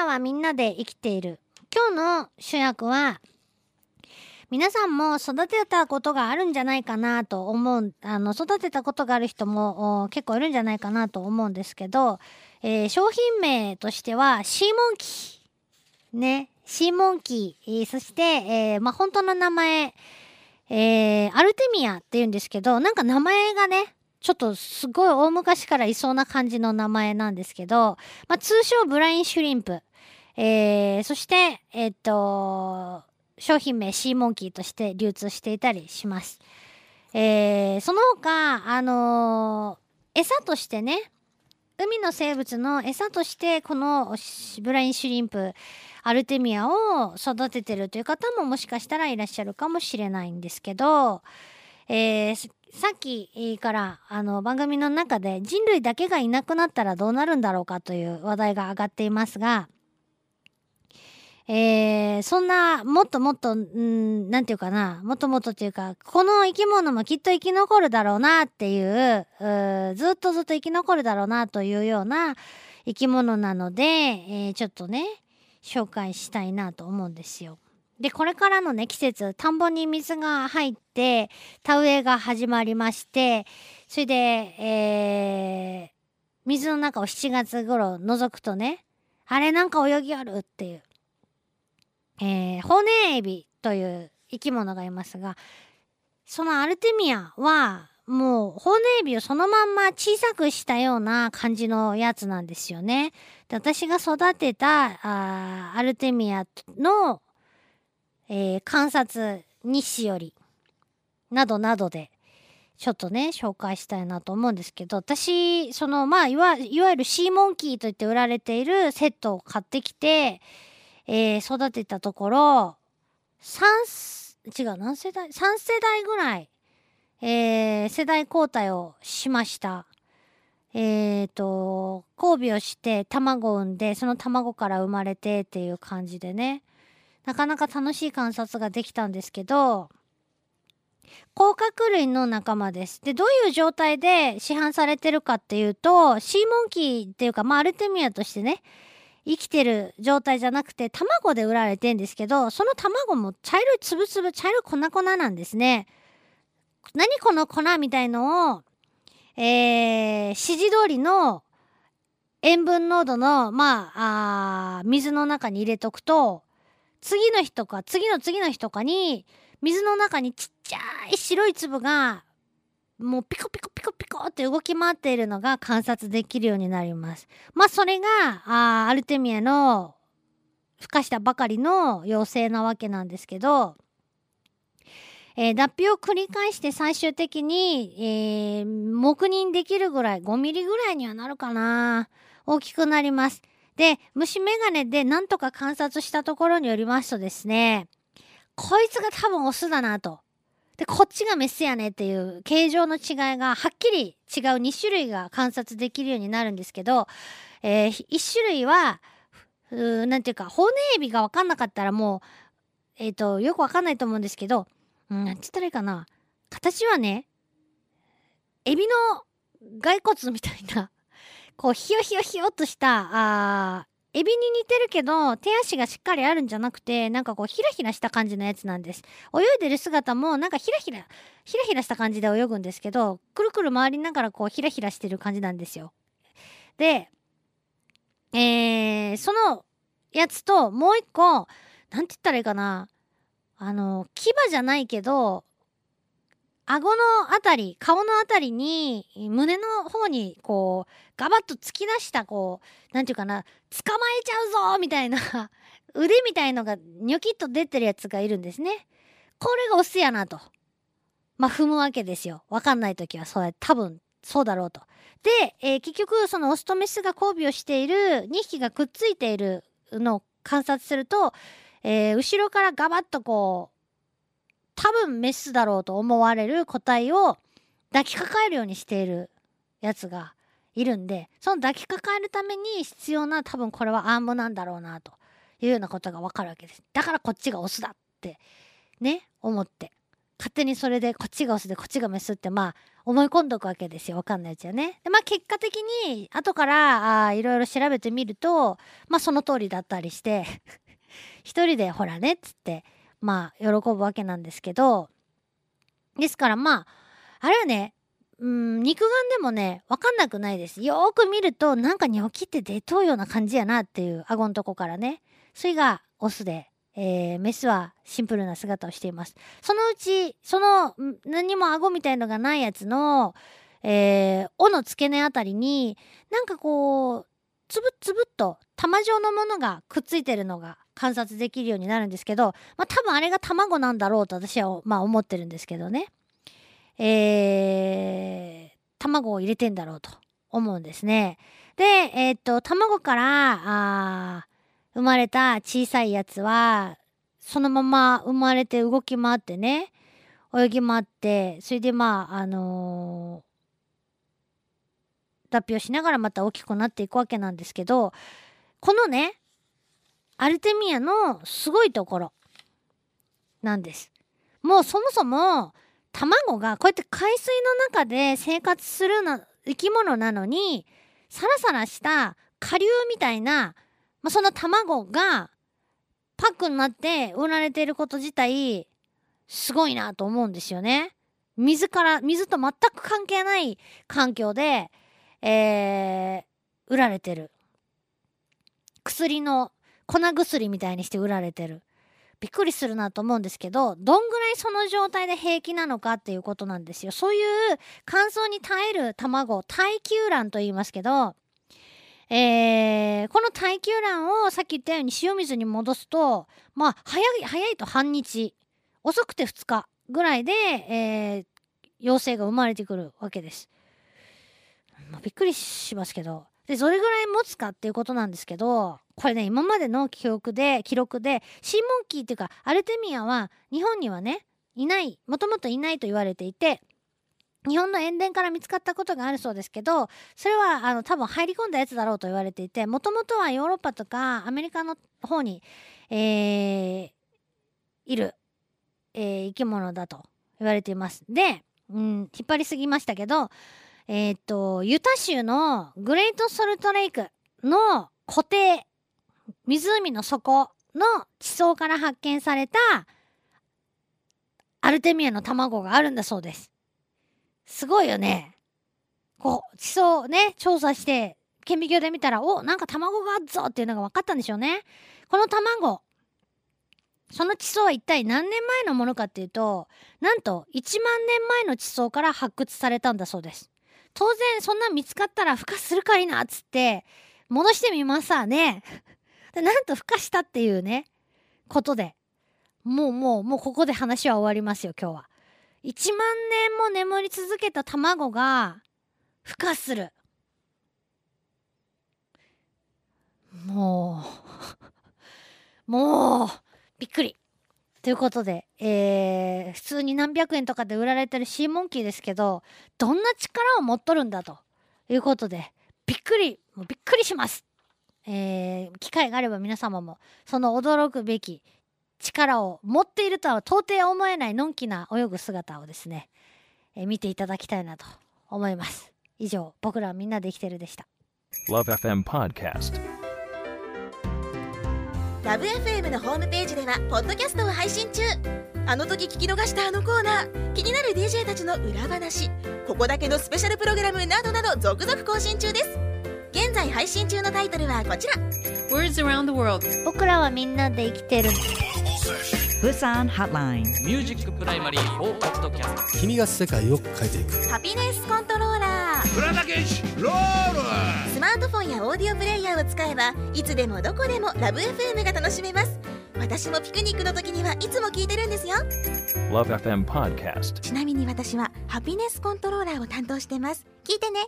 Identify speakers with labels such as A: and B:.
A: らはみんなで生きている。今日の主役は、皆さんも育てたことがあるんじゃないかなと思う、あの、育てたことがある人も結構いるんじゃないかなと思うんですけど、えー、商品名としては、シーモンキー。ね。シーモンキー。そして、えー、まあ、本当の名前、えー、アルテミアって言うんですけど、なんか名前がね、ちょっとすごい大昔からいそうな感じの名前なんですけど、まあ、通称ブラインシュリンプ。えー、そして、えっ、と、商品名シーモンキーとして流通していたりします。えー、その他、あのー、餌としてね、海の生物の餌としてこのブラインシュリンプアルテミアを育ててるという方ももしかしたらいらっしゃるかもしれないんですけど、えー、さっきからあの番組の中で人類だけがいなくなったらどうなるんだろうかという話題が上がっていますがえー、そんな、もっともっと、んなんていうかな、もっともっとっていうか、この生き物もきっと生き残るだろうなっていう、うずっとずっと生き残るだろうなというような生き物なので、えー、ちょっとね、紹介したいなと思うんですよ。で、これからのね、季節、田んぼに水が入って、田植えが始まりまして、それで、えー、水の中を7月頃覗くとね、あれなんか泳ぎあるっていう。えー、ホネエビという生き物がいますが、そのアルテミアは、もう、ホネエビをそのまんま小さくしたような感じのやつなんですよね。で私が育てたあアルテミアの、えー、観察日誌より、などなどで、ちょっとね、紹介したいなと思うんですけど、私、その、まあ、いわいわゆるシーモンキーといって売られているセットを買ってきて、えー、育てたところ、3、違う、何世代 ?3 世代ぐらい、えー、世代交代をしました。えっ、ー、と、交尾をして卵を産んで、その卵から生まれてっていう感じでね、なかなか楽しい観察ができたんですけど、甲殻類の仲間です。で、どういう状態で市販されてるかっていうと、シーモンキーっていうか、まあ、アルテミアとしてね、生きてる状態じゃなくて卵で売られてんですけどその卵も茶色いつぶつぶ茶色い粉々なんですね。何この粉みたいのを、えー、指示通りの塩分濃度の、まあ、あ水の中に入れとくと次の日とか次の次の日とかに水の中にちっちゃい白い粒がもうピコピコピコって動き回っているのが観察できるようになります。まあそれがあアルテミアの孵化したばかりの妖精なわけなんですけど、えー、脱皮を繰り返して最終的に、えー、黙認できるぐらい5ミリぐらいにはなるかな大きくなります。で虫眼鏡でなんとか観察したところによりますとですねこいつが多分オスだなと。で、こっちがメスやねっていう形状の違いがはっきり違う2種類が観察できるようになるんですけど、えー、1種類は、うなんていうか、骨エビが分かんなかったらもう、え、ー、と、よくわかんないと思うんですけど、うん、なんて言ったらいいかな。形はね、エビの骸骨みたいな、こう、ひよひよひよっとした、あエビに似てるけど手足がしっかりあるんじゃなくてなんかこうヒラヒラした感じのやつなんです。泳いでる姿もなんかヒラヒラヒラヒラした感じで泳ぐんですけどくるくる回りながらこうヒラヒラしてる感じなんですよ。でえー、そのやつともう一個なんて言ったらいいかな。あの牙じゃないけど顎のあたり、顔のあたりに、胸の方に、こう、ガバッと突き出した、こう、なんていうかな、捕まえちゃうぞみたいな 腕みたいのがニョキッと出てるやつがいるんですね。これがオスやなと。まあ、踏むわけですよ。わかんないときは、そうや、多分、そうだろうと。で、えー、結局、そのオスとメスが交尾をしている2匹がくっついているのを観察すると、えー、後ろからガバッとこう、多分メスだろうと思われる個体を抱きかかえるようにしているやつがいるんでその抱きかかえるために必要な多分これはアームなんだろうなというようなことがわかるわけです。だからこっちがオスだってね思って。勝手にそれでこっちがオスでこっちがメスってまあ思い込んどくわけですよ。わかんないうちはね。でまあ結果的に後からあいろいろ調べてみるとまあその通りだったりして 一人でほらねっつってまあ喜ぶわけなんですけどですからまああれはねうん肉眼でもね分かんなくないですよーく見るとなんかニョキって出とうような感じやなっていう顎のとこからねそれがオスでえー、メスはシンプルな姿をしています。そのうち、その何も顎みたいのがないやつの、えー、尾の付け根あたりに、なんかこう、つぶつぶっと玉状のものがくっついてるのが観察できるようになるんですけど、まあ多分あれが卵なんだろうと私はまあ思ってるんですけどね。えー、卵を入れてんだろうと思うんですね。で、えー、っと、卵から、あ生まれた小さいやつは、そのまま生まれて動き回ってね、泳ぎ回って、それでまあ、あのー、脱皮をしながらまた大きくなっていくわけなんですけど、このね、アルテミアのすごいところなんです。もうそもそも卵がこうやって海水の中で生活するの生き物なのにサラサラした下流みたいなまあ、その卵がパックになって売られていること自体すごいなと思うんですよね。水から水と全く関係ない環境で、えー、売られてる薬の粉薬みたいにして売られてるびっくりするなと思うんですけどどんぐらいその状態で平気なのかっていうことなんですよそういう乾燥に耐える卵耐久卵と言いますけどえー、この耐久卵をさっき言ったように塩水に戻すと、まあ、早い、早いと半日、遅くて2日ぐらいで、えー、妖精が生まれてくるわけです。まあ、びっくりしますけど。で、どれぐらい持つかっていうことなんですけど、これね、今までの記憶で、記録で、シーモンキーっていうか、アルテミアは日本にはね、いない、もともといないと言われていて、日本の塩田から見つかったことがあるそうですけどそれはあの多分入り込んだやつだろうと言われていてもともとはヨーロッパとかアメリカの方に、えー、いる、えー、生き物だと言われています。で、うん、引っ張りすぎましたけど、えー、っとユタ州のグレートソルトレイクの湖底湖の底の地層から発見されたアルテミアの卵があるんだそうです。すごいよね。こう、地層ね、調査して、顕微鏡で見たら、お、なんか卵があっぞっていうのが分かったんでしょうね。この卵、その地層は一体何年前のものかっていうと、なんと1万年前の地層から発掘されたんだそうです。当然、そんな見つかったら孵化するかいなっつって、戻してみますわね。で、なんと孵化したっていうね、ことで。もうもう、もうここで話は終わりますよ、今日は。1万年も眠り続けた卵が孵化するもう もうびっくりということで、えー、普通に何百円とかで売られてるシーモンキーですけどどんな力を持っとるんだということでびっくりもうびっくりします、えー、機会があれば皆様もその驚くべき力を持っているとは到底思えないのんきな泳ぐ姿をですね、えー、見ていただきたいなと思います。以上僕らはみんなで生きてるでした。LoveFM Podcast
B: LoveFM のホームページではポッドキャストを配信中。あの時聞き逃したあのコーナー気になる DJ たちの裏話ここだけのスペシャルプログラムなどなど続々更新中です。現在配信中のタイトルはこちら。Words around the world.
A: 僕らはみんなで生きてる。
C: 釜山 Hotline。 Music Primary for
D: Podcast。君が世界を変えていく。
B: ハピネスコントローラーフォンやオーディオプレイヤーを使えばいつでもどこでもラブ f m が楽しめます。私もピクニックの時にはいつも聞いてるんですよ。
C: LoveFM Podcast
B: ちなみに私はハピネスコントローラーを担当してます。聞いてね